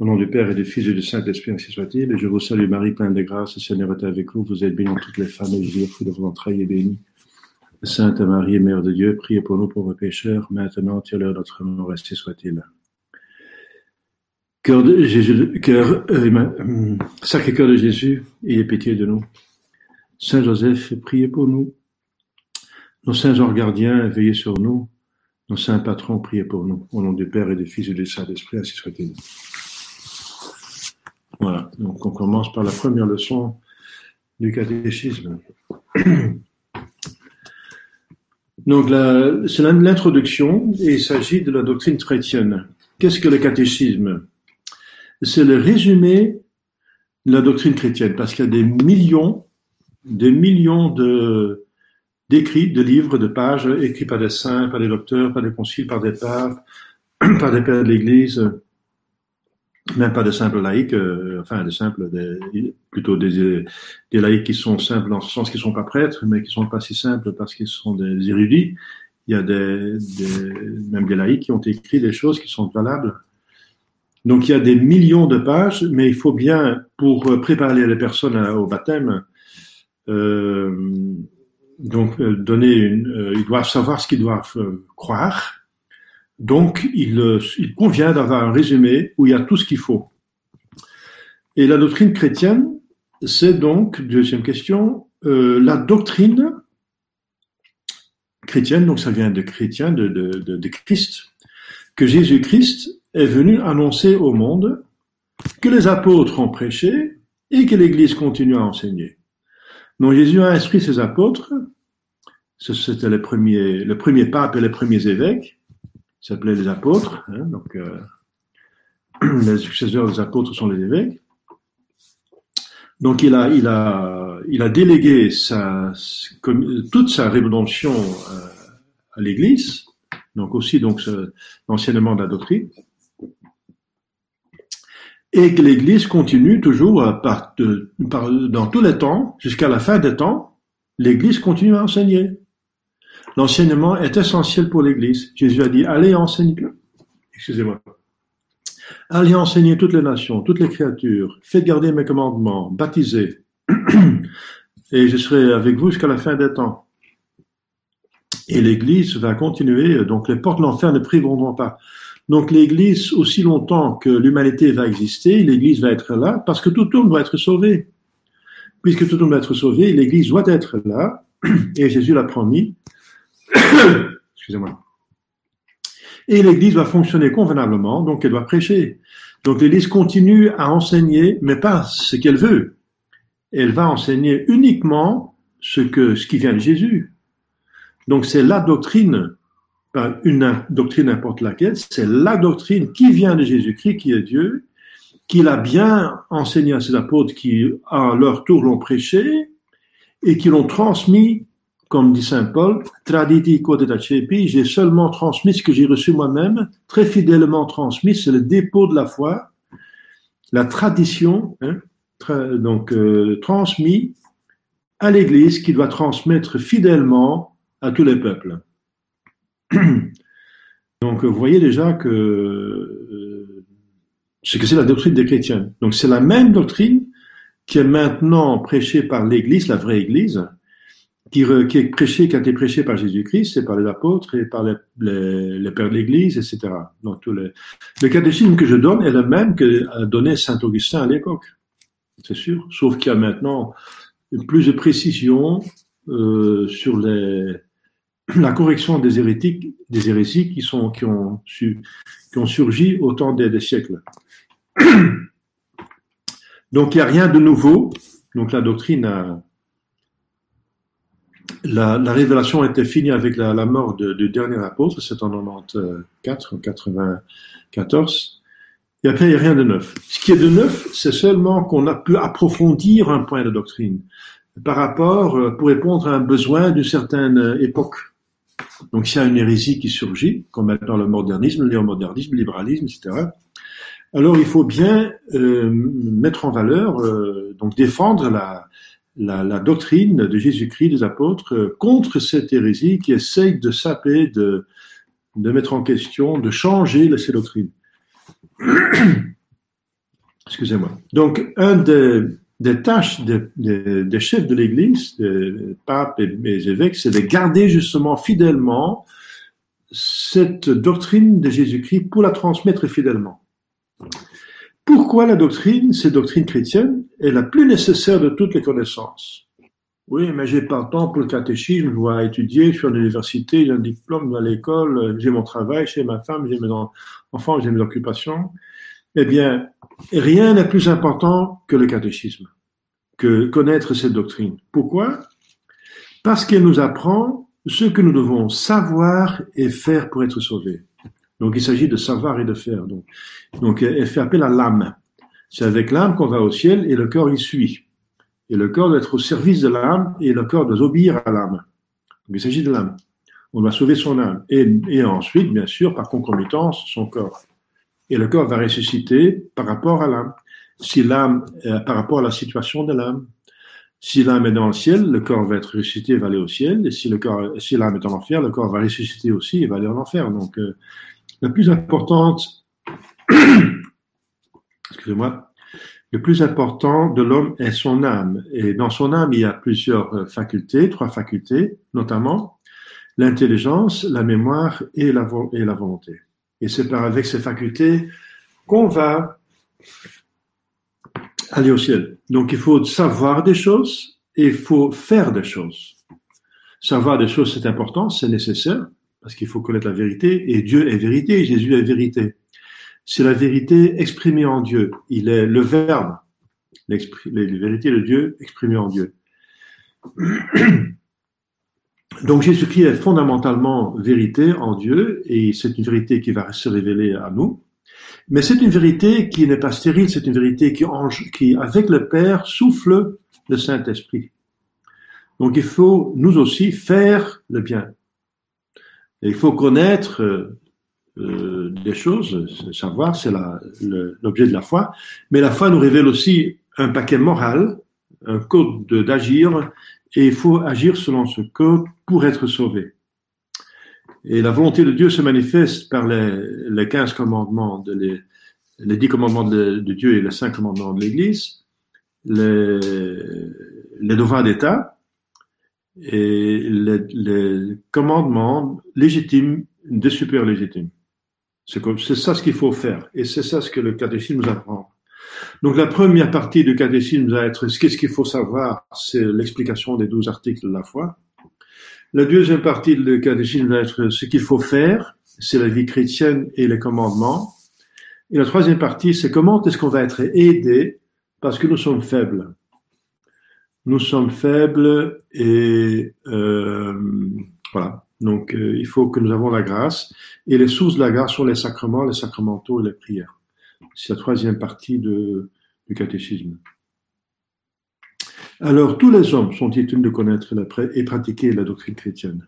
Au nom du Père et du Fils et du Saint-Esprit, ainsi soit-il. Je vous salue Marie, pleine de grâce, le Seigneur est avec vous. Vous êtes bénie entre toutes les femmes, et Jésus, le fruit de vos entrailles, est béni. Sainte Marie, Mère de Dieu, priez pour nous pauvres pécheurs, maintenant et à l'heure de notre mort, ainsi soit-il. Cœur de Jésus, cœur, euh, sacré cœur de Jésus, ayez pitié de nous. Saint Joseph, priez pour nous. Nos saints anges gardiens, veillez sur nous. Nos saints patrons, priez pour nous. Au nom du Père et du Fils et du Saint-Esprit, ainsi soit-il. Voilà, donc on commence par la première leçon du catéchisme. Donc c'est l'introduction et il s'agit de la doctrine chrétienne. Qu'est-ce que le catéchisme? C'est le résumé de la doctrine chrétienne parce qu'il y a des millions, des millions de d'écrits, de livres, de pages écrits par des saints, par des docteurs, par des conciles, par des papes, par des pères de l'Église, même pas de simples laïcs, euh, enfin de simples, plutôt des, des laïcs qui sont simples dans ce sens qu'ils sont pas prêtres, mais qui sont pas si simples parce qu'ils sont des érudits. Il y a des, des, même des laïcs qui ont écrit des choses qui sont valables. Donc il y a des millions de pages, mais il faut bien, pour préparer les personnes au baptême, euh, donc euh, donner une, euh, ils doivent savoir ce qu'ils doivent croire donc, il, convient d'avoir un résumé où il y a tout ce qu'il faut. Et la doctrine chrétienne, c'est donc, deuxième question, euh, la doctrine chrétienne, donc ça vient de chrétien, de, de, de, de Christ, que Jésus-Christ est venu annoncer au monde, que les apôtres ont prêché et que l'Église continue à enseigner. Donc Jésus a instruit ses apôtres, c'était les premiers, le premier pape et les premiers évêques, s'appelait les apôtres. Hein, donc, euh, les successeurs des apôtres sont les évêques. Donc, il a, il a, il a délégué toute sa rédemption euh, à l'Église, donc aussi donc l'enseignement de la doctrine, et que l'Église continue toujours par, dans tous les temps, jusqu'à la fin des temps, l'Église continue à enseigner. L'enseignement est essentiel pour l'Église. Jésus a dit, allez enseigner, excusez-moi, allez enseigner toutes les nations, toutes les créatures, faites garder mes commandements, baptisez, et je serai avec vous jusqu'à la fin des temps. Et l'Église va continuer, donc les portes de l'enfer ne priveront pas. Donc l'Église, aussi longtemps que l'humanité va exister, l'Église va être là, parce que tout homme doit être sauvé. Puisque tout homme doit être sauvé, l'Église doit être là, et Jésus l'a promis, Excusez-moi. Et l'Église va fonctionner convenablement, donc elle doit prêcher. Donc l'Église continue à enseigner, mais pas ce qu'elle veut. Elle va enseigner uniquement ce que ce qui vient de Jésus. Donc c'est la doctrine, une doctrine n'importe laquelle, c'est la doctrine qui vient de Jésus-Christ, qui est Dieu, qu'il a bien enseigné à ses apôtres qui, à leur tour, l'ont prêché et qui l'ont transmis comme dit Saint Paul, traditi quoditacepi, j'ai seulement transmis ce que j'ai reçu moi-même, très fidèlement transmis, c'est le dépôt de la foi, la tradition, hein, donc euh, transmis à l'Église qui doit transmettre fidèlement à tous les peuples. Donc vous voyez déjà que euh, que c'est la doctrine des chrétiens. Donc c'est la même doctrine qui est maintenant prêchée par l'Église, la vraie Église, qui, est prêché, qui a été prêché par Jésus-Christ, c'est par les apôtres et par les, les, pères de l'Église, etc. Donc, tous les... Le catéchisme que je donne est le même que donné Saint Augustin à l'époque, c'est sûr. Sauf qu'il y a maintenant plus de précision euh, sur les, la correction des hérétiques, des hérésies qui sont qui ont qui ont surgi au temps des, siècles. Donc il n'y a rien de nouveau. Donc la doctrine a, la, la, révélation était finie avec la, la mort du dernier apôtre, c'est en 94 en 94. Et après, il n'y a rien de neuf. Ce qui est de neuf, c'est seulement qu'on a pu approfondir un point de doctrine par rapport, euh, pour répondre à un besoin d'une certaine euh, époque. Donc, s'il y a une hérésie qui surgit, comme maintenant le modernisme, le néomodernisme, le libéralisme, etc., alors il faut bien euh, mettre en valeur, euh, donc défendre la, doctrine de Jésus-Christ, des apôtres, euh, contre cette hérésie qui essaye de saper, de, de mettre en question, de changer ces doctrines. Excusez-moi. Donc, un des, des tâches des, chefs de l'Église, des papes et des évêques, c'est de garder justement fidèlement cette doctrine de Jésus-Christ pour la transmettre fidèlement. Pourquoi la doctrine, cette doctrine chrétienne, est la plus nécessaire de toutes les connaissances? Oui, mais j'ai pas le temps pour le catéchisme, je dois étudier, je suis à l'université, j'ai un diplôme à l'école, j'ai mon travail, j'ai ma femme, j'ai mes enfants, j'ai mes occupations. Eh bien, rien n'est plus important que le catéchisme, que connaître cette doctrine. Pourquoi? Parce qu'elle nous apprend ce que nous devons savoir et faire pour être sauvés. Donc il s'agit de savoir et de faire. Donc, elle fait appel à l'âme. C'est avec l'âme qu'on va au ciel et le corps y suit. Et le corps doit être au service de l'âme et le corps doit obéir à l'âme. Donc il s'agit de l'âme. On doit sauver son âme. Et ensuite, bien sûr, par concomitance, son corps. Et le corps va ressusciter par rapport à l'âme. Si l'âme, euh, par rapport à la situation de l'âme. Si l'âme est dans le ciel, le corps va être ressuscité et va aller au ciel. Et si le corps, si l'âme est en enfer, le corps va ressusciter aussi et va aller en enfer. Donc, euh, la plus importante, excusez-moi, le plus important de l'homme est son âme. Et dans son âme, il y a plusieurs euh, facultés, trois facultés, notamment l'intelligence, la mémoire et la volonté. Et c'est par avec ces facultés qu'on va aller au ciel. Donc il faut savoir des choses et il faut faire des choses. Savoir des choses, c'est important, c'est nécessaire, parce qu'il faut connaître la vérité, et Dieu est vérité, Jésus est vérité. C'est la vérité exprimée en Dieu. Il est le Verbe, la vérité de Dieu exprimée en Dieu. Donc Jésus-Christ est fondamentalement vérité en Dieu, et c'est une vérité qui va se révéler à nous. Mais c'est une vérité qui n'est pas stérile, c'est une vérité qui, avec le Père, souffle le Saint-Esprit. Donc il faut, nous aussi, faire le bien il faut connaître euh, euh, des choses, savoir, c'est l'objet de la foi. Mais la foi nous révèle aussi un paquet moral, un code d'agir, et il faut agir selon ce code pour être sauvé. Et la volonté de Dieu se manifeste par les, les 15 commandements, de les, les 10 commandements de, Dieu et les 5 commandements de l'Église, les, les devoirs d'État, et les, commandements légitimes des super légitimes. C'est ça ce qu'il faut faire. Et c'est ça ce que le catéchisme nous apprend. Donc la première partie du catéchisme va être qu'est-ce qu'il faut savoir, c'est l'explication des douze articles de la foi. La deuxième partie du catéchisme va être ce qu'il faut faire, c'est la vie chrétienne et les commandements. Et la troisième partie, c'est comment est-ce qu'on va être aidé parce que nous sommes faibles nous sommes faibles et euh, voilà. Donc euh, il faut que nous avons la grâce et les sources de la grâce sont les sacrements, les sacramentaux et les prières. C'est la troisième partie du catéchisme. Alors tous les hommes sont ils de connaître et pratiquer la doctrine chrétienne?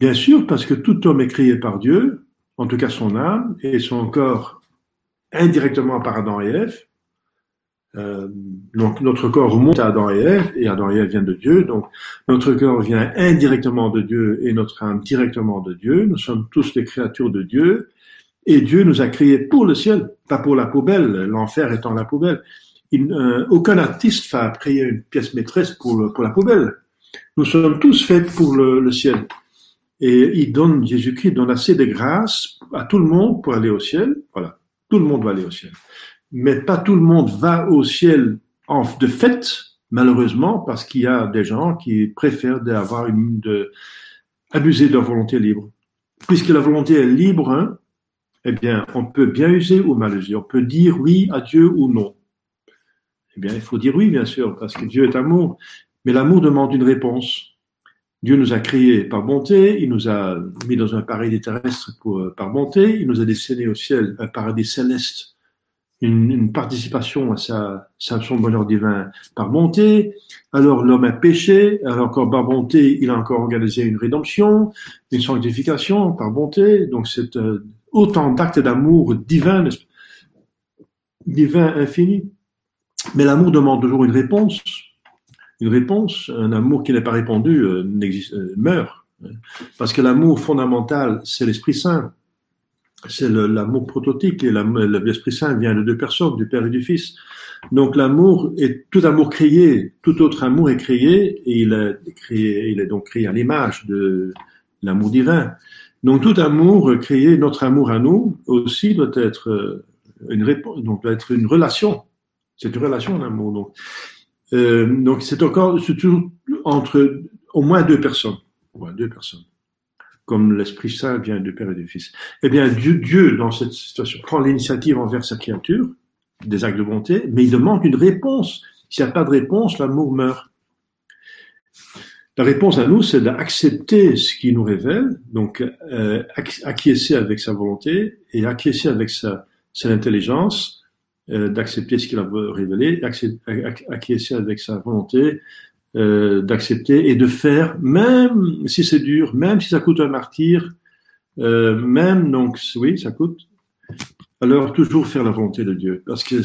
Bien sûr, parce que tout homme est créé par Dieu, en tout cas son âme et son corps indirectement par Adam et Ève, euh, donc notre corps remonte à Adam et Ève, et Adam et Ève vient de Dieu, donc notre corps vient indirectement de Dieu et notre âme directement de Dieu. Nous sommes tous des créatures de Dieu, et Dieu nous a créés pour le ciel, pas pour la poubelle, l'enfer étant la poubelle. Euh, aucun artiste va créer une pièce maîtresse pour, la poubelle. Nous sommes tous faits pour le, ciel. Et il donne, Jésus-Christ donne assez de grâce à tout le monde pour aller au ciel. Voilà. Tout le monde va aller au ciel mais pas tout le monde va au ciel de fait, malheureusement, parce qu'il y a des gens qui préfèrent d'avoir une, de, abuser de leur volonté libre. Puisque la volonté est libre, hein, eh bien, on peut bien user ou mal user. On peut dire oui à Dieu ou non. Eh bien, il faut dire oui, bien sûr, parce que Dieu est amour. Mais l'amour demande une réponse. Dieu nous a créés par bonté, il nous a mis dans un paradis terrestre pour, par bonté, il nous a dessiné au ciel un paradis céleste une, participation à, sa, son bonheur divin par bonté. Alors l'homme a péché, alors encore par bonté, il a encore organisé une rédemption, une sanctification par bonté. Donc c'est euh, autant d'actes d'amour divin, divin infini. Mais l'amour demande toujours une réponse. une réponse, un amour qui n'est pas répondu euh, euh, meurt. Parce que l'amour fondamental, c'est l'Esprit Saint. C'est l'amour prototype et l'Esprit Saint vient de deux personnes, du Père et du Fils. Donc l'amour est tout amour créé, tout autre amour est créé et il est il est donc créé à l'image de l'amour divin. Donc tout amour créé, notre amour à nous aussi doit être euh, une réponse, doit être une relation. C'est une relation d'amour. Donc euh, donc c'est encore toujours entre au moins deux personnes, deux personnes, comme l'Esprit Saint vient du Père et du Fils. Eh bien Dieu, Dieu dans cette situation prend l'initiative envers sa créature, des actes de bonté, mais il demande une réponse. S'il n'y a pas de réponse, l'amour meurt. La réponse à nous, c'est d'accepter ce qu'il nous révèle, donc euh, acquiescer avec sa volonté et acquiescer avec sa, sa intelligence, euh, d'accepter ce qu'il a révélé, acquiescer avec sa volonté, euh, d'accepter et de faire, même si c'est dur, même si ça coûte un martyr, euh, même donc oui, ça coûte. Alors toujours faire la volonté de Dieu, parce que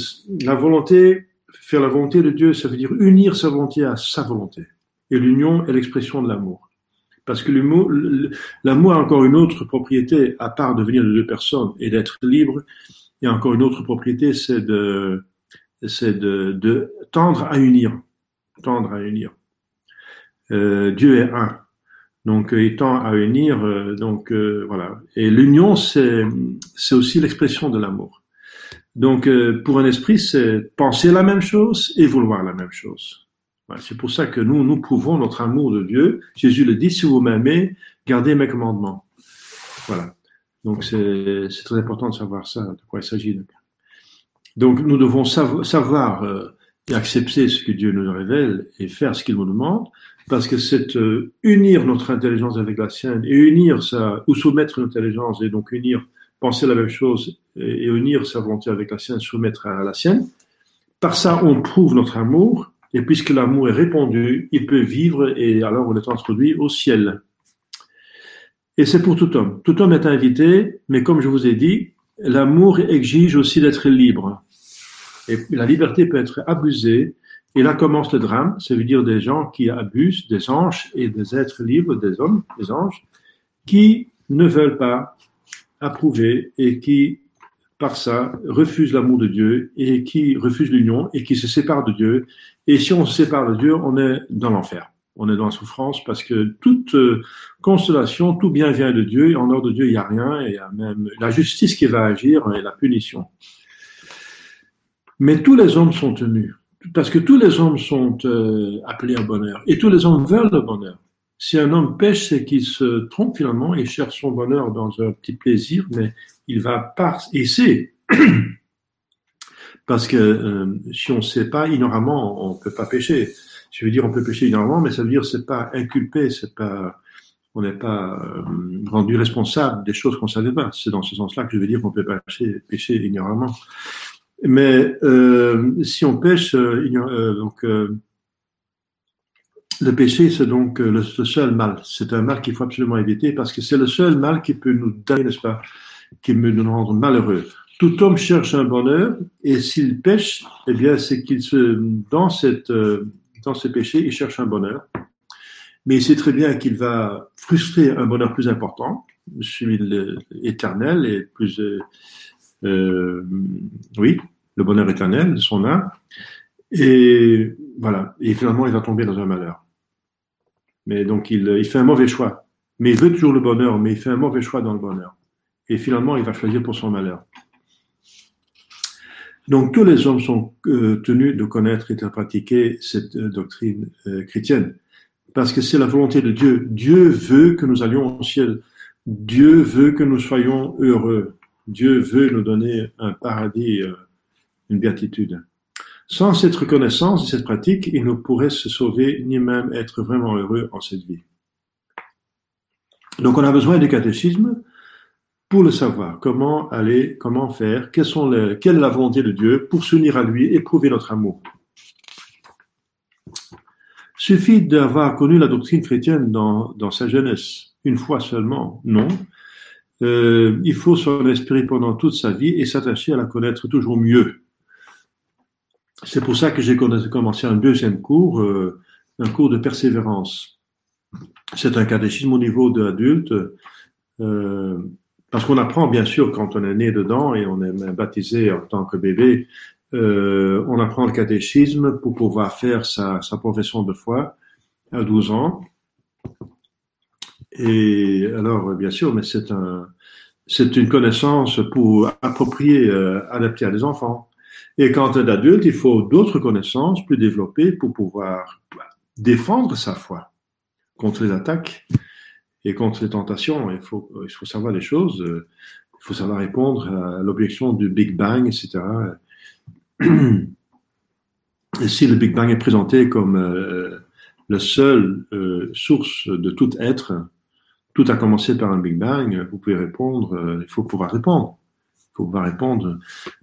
la volonté, faire la volonté de Dieu, ça veut dire unir sa volonté à sa volonté, et l'union est l'expression de l'amour. Parce que l'amour a encore une autre propriété, à part de venir de deux personnes et d'être libre, il y a encore une autre propriété, c'est de, de, de, tendre à unir. Tendre à unir. Euh, Dieu est un. Donc, il tend à unir. Euh, donc, euh, voilà. Et l'union, c'est, aussi l'expression de l'amour. Donc, euh, pour un esprit, c'est penser la même chose et vouloir la même chose. C'est pour ça que nous, nous prouvons notre amour de Dieu. Jésus le dit, si vous m'aimez, gardez mes commandements. Voilà. Donc c'est très important de savoir ça, de quoi il s'agit. Donc nous devons savoir euh, et accepter ce que Dieu nous révèle et faire ce qu'il nous demande, parce que c'est euh, unir notre intelligence avec la sienne et unir ça, ou soumettre notre intelligence et donc unir, penser la même chose et, et unir sa volonté avec la sienne, soumettre à la sienne. Par ça, on prouve notre amour, et puisque l'amour est répandu, il peut vivre et alors on est introduit au ciel. Et c'est pour tout homme. Tout homme est invité, mais comme je vous ai dit, l'amour exige aussi d'être libre. Et la liberté peut être abusée. Et là commence le drame, ça veut dire des gens qui abusent des anges et des êtres libres, des hommes, des anges, qui ne veulent pas approuver et qui, par ça, refusent l'amour de Dieu et qui refusent l'union et qui se séparent de Dieu. Et si on se sépare de Dieu, on est dans l'enfer on est dans la souffrance parce que toute euh, constellation, tout bien vient de Dieu, et en dehors de Dieu, il n'y a rien, et y a même la justice qui va agir et la punition. Mais tous les hommes sont tenus, parce que tous les hommes sont euh, appelés au bonheur, et tous les hommes veulent le bonheur. Si un homme pêche, c'est qu'il se trompe finalement, il cherche son bonheur dans un petit plaisir, mais il va pas, et c'est, parce que euh, si on ne sait pas, ignoramment, on ne peut pas pêcher. Je veux dire, on peut pécher énormément, mais ça veut dire c'est pas inculpé, c'est pas, on n'est pas euh, rendu responsable des choses qu'on savait pas. C'est dans ce sens-là que je veux dire qu'on peut pécher, pécher ignoramment. Mais euh, si on pêche, euh, euh donc le péché, c'est donc le, le, seul mal. C'est un mal qu'il faut absolument éviter parce que c'est le seul mal qui peut nous donner, n'est-ce pas, qui peut nous rendre malheureux. Tout homme cherche un bonheur et s'il pêche, eh bien, c'est qu'il se dans cette dans ses péchés, il cherche un bonheur. Mais il sait très bien qu'il va frustrer un bonheur plus important, celui éternel et plus, euh, euh, oui, le bonheur éternel de son âme. Et voilà. Et finalement, il va tomber dans un malheur. Mais donc, il, fait un mauvais choix. Mais il veut toujours le bonheur, mais il fait un mauvais choix dans le bonheur. Et finalement, il va choisir pour son malheur. Donc tous les hommes sont euh, tenus de connaître et de pratiquer cette euh, doctrine euh, chrétienne, parce que c'est la volonté de Dieu. Dieu veut que nous allions au ciel. Dieu veut que nous soyons heureux. Dieu veut nous donner un paradis, une béatitude. Sans cette reconnaissance et cette pratique, il ne pourrait se sauver ni même être vraiment heureux en cette vie. Donc on a besoin du catéchisme pour le savoir, comment aller, comment faire, quelle est la volonté de Dieu pour s'unir à lui et prouver notre amour. Suffit d'avoir connu la doctrine chrétienne dans, dans sa jeunesse, une fois seulement, non. Euh, il faut s'en espérer pendant toute sa vie et s'attacher à la connaître toujours mieux. C'est pour ça que j'ai commencé un deuxième cours, euh, un cours de persévérance. C'est un catéchisme au niveau de l'adulte, euh, parce qu'on apprend bien sûr quand on est né dedans et on est baptisé en tant que bébé, euh, on apprend le catéchisme pour pouvoir faire sa, profession de foi à 12 ans. Et alors, bien sûr, mais c'est un, c'est une connaissance pour approprier, euh, adapter à des enfants. Et quand on est adulte, il faut d'autres connaissances plus développées pour pouvoir défendre sa foi contre les attaques et contre les tentations. Il faut, il faut savoir les choses. Euh, il faut savoir répondre à l'objection du Big Bang, etc. Et si le Big Bang est présenté comme euh, la seule euh, source de tout être, tout a commencé par un Big Bang, vous pouvez répondre, il faut pouvoir répondre. Faut pouvoir répondre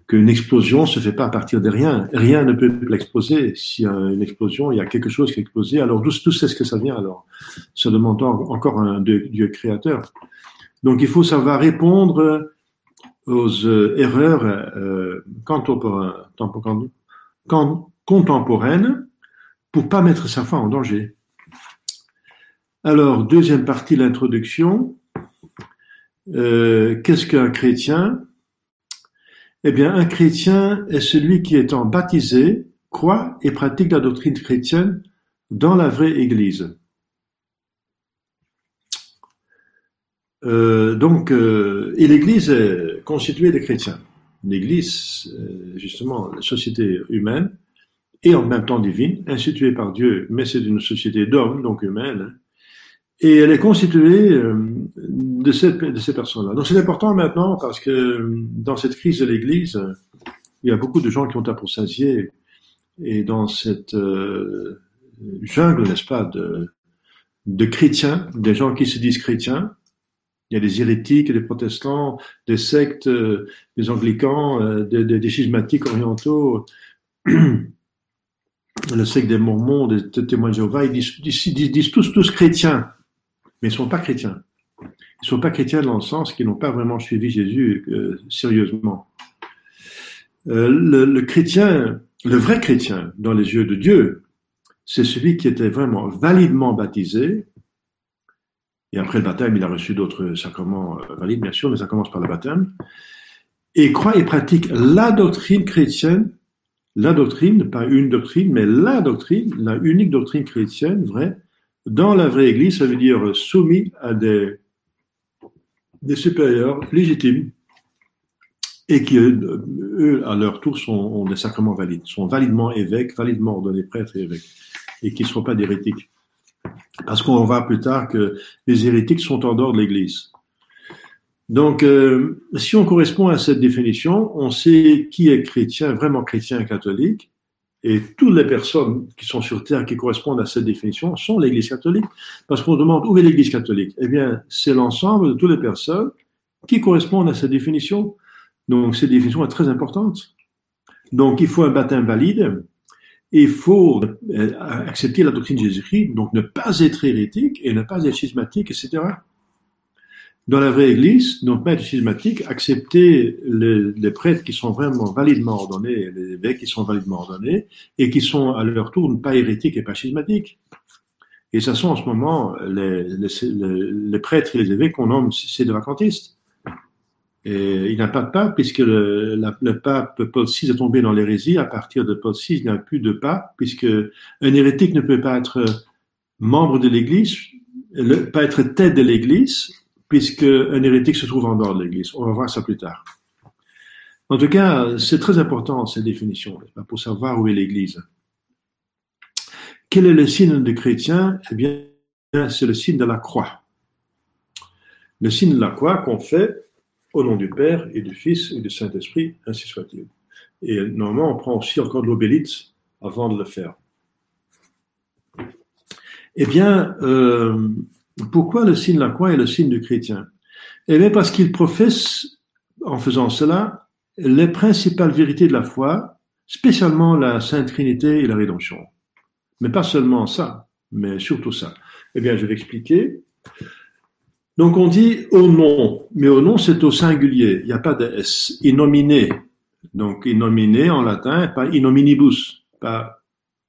qu'une explosion se fait pas à partir de rien. Rien ne peut l'exploser. S'il y a une explosion, il y a quelque chose qui est explosé. Alors, tout sait ce que ça vient. Alors, ça demande encore un Dieu, créateur. Donc, il faut savoir répondre aux euh, erreurs euh, contemporaines pour pas mettre sa foi en danger. Alors, deuxième partie de l'introduction. Euh, qu'est-ce qu'un chrétien Eh bien, un chrétien est celui qui, étant baptisé, croit et pratique la doctrine chrétienne dans la vraie Église. Euh, donc, euh, et l'Église est constituée de chrétiens. L'Église, justement, la société humaine, et en même temps divine, instituée par Dieu, mais c'est une société d'hommes, donc humaine, et elle est constituée euh, de ces, de ces personnes-là. Donc c'est important maintenant parce que euh, dans cette crise de l'Église, il y a beaucoup de gens qui ont apostasié et dans cette euh, jungle, n'est-ce pas, de, de chrétiens, des gens qui se disent chrétiens, il y a des hérétiques, des protestants, des sectes, des anglicans, des, des, schismatiques orientaux, le secte des mormons, des témoins de Jéhovah, ils disent, ils disent tous, tous chrétiens mais ils ne sont pas chrétiens. Ils ne sont pas chrétiens dans le sens qu'ils n'ont pas vraiment suivi Jésus euh, sérieusement. Euh, le, chrétien, le vrai chrétien dans les yeux de Dieu, c'est celui qui était vraiment validement baptisé. Et après le baptême, il a reçu d'autres sacrements euh, valides, bien sûr, mais ça commence par le baptême. Et croit et pratique la doctrine chrétienne, la doctrine, pas une doctrine, mais la doctrine, la unique doctrine chrétienne vraie, dans la vraie Église, ça veut dire soumis à des, supérieurs légitimes et qui, eux, à leur tour, ont des sacrements valides, sont validement évêques, validement ordonnés prêtres et évêques, et qui ne sont pas d'hérétiques. Parce qu'on voir plus tard que les hérétiques sont en dehors de l'Église. Donc, euh, si on correspond à cette définition, on sait qui est chrétien, vraiment chrétien catholique, et toutes les personnes qui sont sur Terre qui correspondent à cette définition sont l'Église catholique. Parce qu'on demande où est l'Église catholique? Eh bien, c'est l'ensemble de toutes les personnes qui correspondent à cette définition. Donc, cette définition est très importante. Donc, il faut un baptême valide. Il faut euh, accepter la doctrine de Jésus-Christ, donc ne pas être hérétique et ne pas être schismatique, etc dans la vraie Église, donc maître schismatique, accepter les, les, prêtres qui sont vraiment validement ordonnés, les évêques qui sont validement ordonnés, et qui sont à leur tour pas hérétiques et pas schismatiques. Et ça sont en ce moment les, prêtres et les évêques qu'on nomme c'est des vacantistes. Et il n'y a pas de pape, puisque le, le, pape Paul VI est tombé dans l'hérésie. À partir de Paul VI, il n'y a plus de pape, puisque un hérétique ne peut pas être membre de l'Église, pas être tête de l'Église, puisque un hérétique se trouve en dehors de l'Église. On va voir ça plus tard. En tout cas, c'est très important cette définition pour savoir où est l'Église. Quel est le signe des chrétiens? Eh bien, c'est le signe de la croix. Le signe de la croix qu'on fait au nom du Père et du Fils et du Saint-Esprit, ainsi soit-il. Et normalement, on prend aussi encore de l'obélite avant de le faire. Eh bien, euh, pourquoi le signe la croix est le signe du chrétien? Eh bien parce qu'il professe, en faisant cela, les principales vérités de la foi, spécialement la Sainte Trinité et la rédemption. Mais pas seulement ça, mais surtout ça. Eh bien, je vais expliquer. Donc on dit au nom, mais au nom c'est au singulier, il n'y a pas de S. Innominé, donc innominé en latin, pas inominibus, pas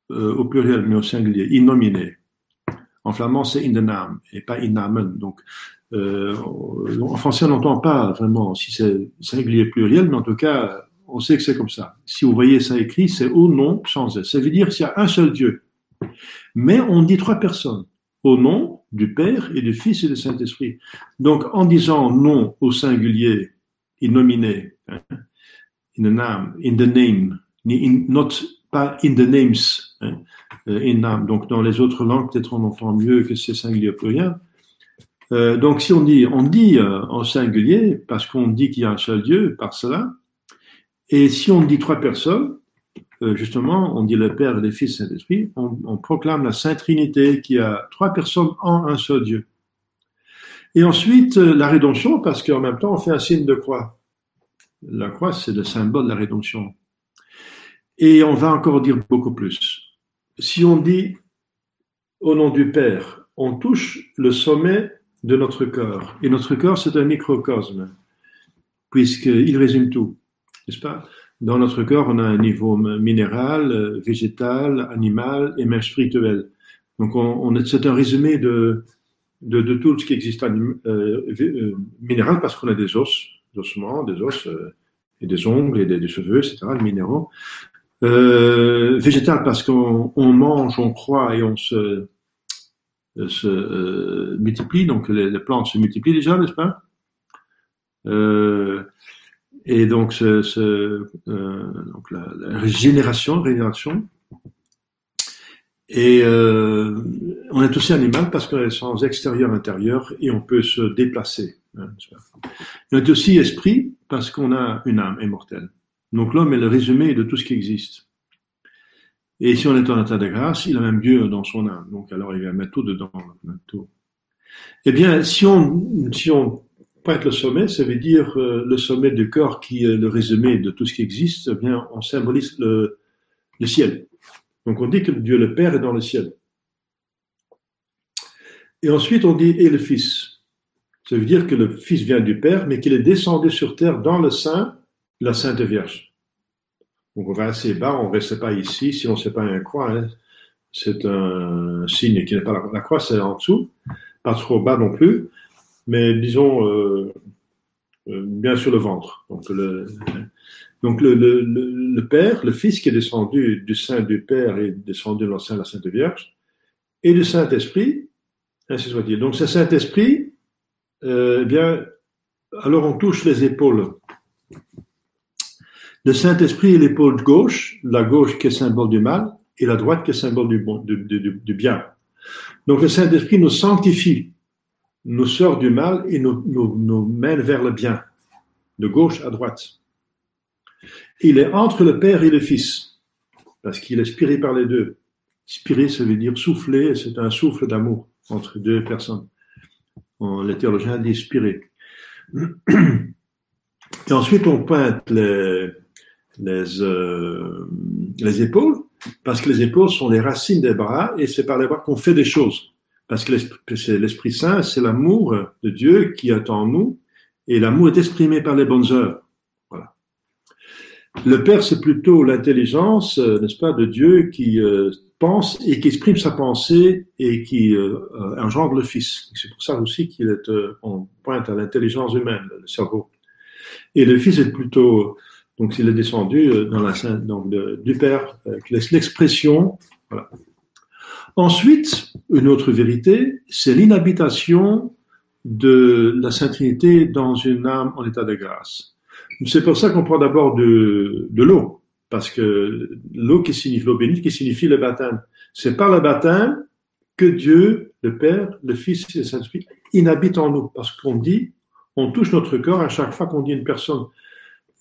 euh, au pluriel, mais au singulier, innominé. En flamand, c'est in the name et pas in namen. Donc, euh, en français, on n'entend pas vraiment si c'est singulier pluriel, mais en tout cas, on sait que c'est comme ça. Si vous voyez ça écrit, c'est au nom sans S. Ça veut dire qu'il y a un seul Dieu. Mais on dit trois personnes. Au nom du Père et du Fils et du Saint-Esprit. Donc, en disant nom au singulier, innominé, hein, in the name, in the name, not, pas in the names, hein, euh. Donc, dans les autres langues, peut-être on entend mieux que c'est singulier pluriel. Euh, donc, si on dit, on dit euh, en singulier, parce qu'on dit qu'il y a un seul Dieu, par cela, et si on dit trois personnes, euh, justement, on dit le Père, le Fils et Saint-Esprit, on, proclame la Sainte Trinité qui a trois personnes en un seul Dieu. Et ensuite, la rédemption, parce qu'en même temps, on fait un signe de croix. La croix, c'est le symbole de la rédemption. Et on va encore dire beaucoup plus. Si on dit au nom du Père, on touche le sommet de notre corps. Et notre corps, c'est un microcosme, puisqu'il résume tout, n'est-ce pas? Dans notre corps, on a un niveau minéral, végétal, animal et même spirituel. Donc, on, on c'est un résumé de, de, tout ce qui existe euh, euh, minéral, parce qu'on a des os, des ossements, des os, euh, et des ongles, et des, des cheveux, etc., les minéraux. Euh, végétal parce qu'on on mange, on croit et on se, se euh, multiplie, donc les, les, plantes se multiplient déjà, n'est-ce pas? Euh, Et donc, ce, ce, donc la, la, génération, régénération. Et on est aussi animal parce qu'on est sans extérieur, intérieur et on peut se déplacer. Hein, on est aussi esprit parce qu'on a une âme immortelle. Donc l'homme est le résumé de tout ce qui existe. Et si on est en état de grâce, il a même Dieu dans son âme. Donc alors il va mettre tout dedans. Tout. Eh bien, si on, si on pointe le sommet, ça veut dire euh, le sommet du corps qui est le résumé de tout ce qui existe, eh bien, on symbolise le, le ciel. Donc on dit que Dieu le Père est dans le ciel. Et ensuite on dit et le Fils. Ça veut dire que le Fils vient du Père, mais qu'il est descendu sur terre dans le sein la Sainte Vierge. Donc on va assez bas, on ne reste pas ici, si on ne sait pas un croix, hein. c'est un signe qui n'est pas la, croix, c'est en dessous, pas trop bas non plus, mais disons euh, euh, bien sur le ventre. Donc le, Père, le Fils qui est descendu du sein du Père et descendu dans le de la Sainte Vierge, et du Saint-Esprit, ainsi soit-il. Donc ce Saint-Esprit, euh, eh bien, alors on touche les épaules le Saint-Esprit est l'épaule gauche, la gauche qui est symbole du mal, et la droite qui est symbole du, bien. Donc le Saint-Esprit nous sanctifie, nous sort du mal et nous, nous, mène vers le bien, de gauche à droite. Il est entre le Père et le Fils, parce qu'il est spiré par les deux. Spiré, ça veut dire souffler, c'est un souffle d'amour entre deux personnes. Les théologiens disent spiré. Et ensuite, on pointe les, les, euh, les épaules, parce que les épaules sont les racines des bras, et c'est par les bras qu'on fait des choses. Parce que l'Esprit Saint, c'est l'amour de Dieu qui est en nous, et l'amour est exprimé par les bonnes œuvres. Voilà. Le Père, c'est plutôt l'intelligence, euh, n'est-ce pas, de Dieu qui euh, pense et qui exprime sa pensée et qui euh, engendre le Fils. C'est pour ça aussi qu'il est, on pointe à l'intelligence humaine, le cerveau. Et le Fils est plutôt donc, il est descendu euh, dans la sainte, donc du Père, euh, l'expression. Ensuite, une autre vérité, c'est l'inhabitation de la Sainte Trinité dans une âme en état de grâce. C'est pour ça qu'on prend d'abord de, de l'eau, parce que l'eau qui signifie l'eau bénite, qui signifie le baptême. C'est par le baptême que Dieu, le Père, le Fils et le Saint-Esprit inhabitent en nous, parce qu'on dit, on touche notre corps à chaque fois qu'on dit une personne.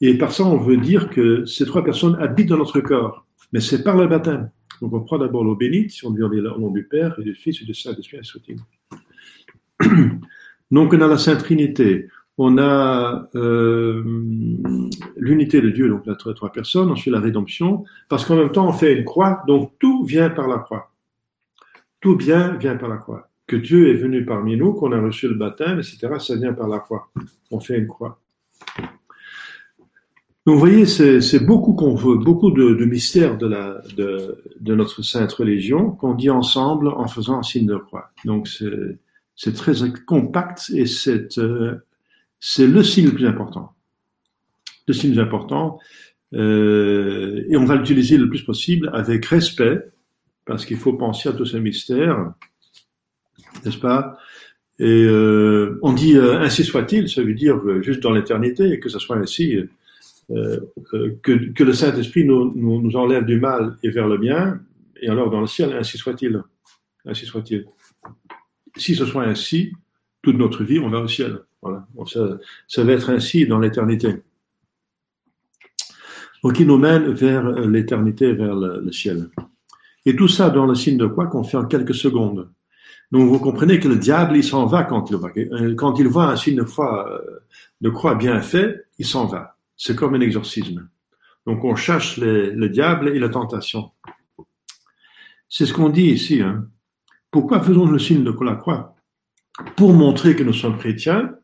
Et par ça, on veut dire que ces trois personnes habitent dans notre corps. Mais c'est par le baptême. Donc on prend d'abord l'eau bénite, si on dit au nom du Père et du Fils et du Saint-Esprit, Donc on a la Sainte Trinité, on a euh, l'unité de Dieu, donc la trois, trois personnes, ensuite la rédemption, parce qu'en même temps on fait une croix, donc tout vient par la croix. Tout bien vient par la croix. Que Dieu est venu parmi nous, qu'on a reçu le baptême, etc., ça vient par la croix. On fait une croix. Donc vous voyez, c'est beaucoup qu'on veut, beaucoup de, de mystères de, la, de, de, notre sainte religion qu'on dit ensemble en faisant un signe de croix. Donc c'est très compact et c'est euh, le signe le plus important. Le signe le plus important. Euh, et on va l'utiliser le plus possible avec respect, parce qu'il faut penser à tous ces mystères, n'est-ce pas? Et euh, on dit euh, ainsi soit-il, ça veut dire juste dans l'éternité, que ce soit ainsi euh, que, que, le Saint-Esprit nous, enlève du mal et vers le bien, et alors dans le ciel, ainsi soit-il. Ainsi soit-il. Si ce soit ainsi, toute notre vie, on va au ciel. Voilà. ça, va être ainsi dans l'éternité. Donc il nous mène vers l'éternité, vers le, ciel. Et tout ça dans le signe de quoi? Qu'on fait en quelques secondes. Donc vous comprenez que le diable, il s'en va quand il voit, voit un signe de croix, de croix bien fait, il s'en va. C'est comme un exorcisme. Donc on cherche le diable et la tentation. C'est ce qu'on dit ici. Hein. Pourquoi faisons-nous le signe de la croix Pour montrer que nous sommes chrétiens,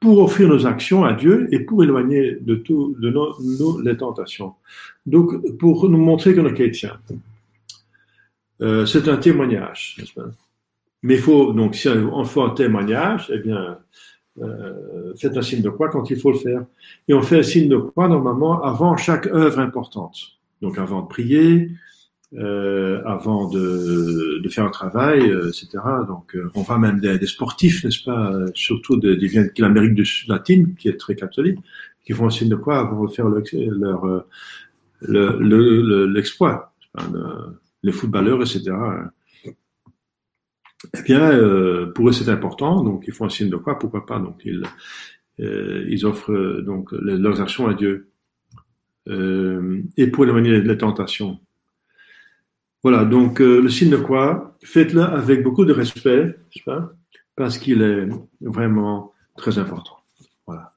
pour offrir nos actions à Dieu et pour éloigner de tout les tentations. Donc pour nous montrer que nous sommes chrétiens. Euh, c'est un témoignage, Mais il faut donc si on fait un témoignage, eh bien euh, faites un signe de croix quand il faut le faire. Et on fait un signe de croix normalement avant chaque œuvre importante. Donc avant de prier, euh, avant de, faire un travail, euh, etc. Donc euh, on voit même des, sportifs, n'est-ce pas, surtout de, de, l'Amérique latine, qui est très catholique, qui font un signe de croix avant de faire leur, l'exploit. Le, les footballeurs, etc eh bien, euh, pour eux c'est important, donc ils font un signe de croix, pourquoi pas? Donc ils, euh, ils offrent donc leurs actions à Dieu. Euh, et pour éloigner les tentations. Voilà, donc le signe de croix, faites-le avec beaucoup de respect, pas? Parce qu'il est vraiment très important. Voilà.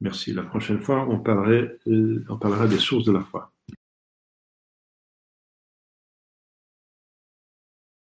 Merci. La prochaine fois, on parlerait, on parlera des sources de la foi.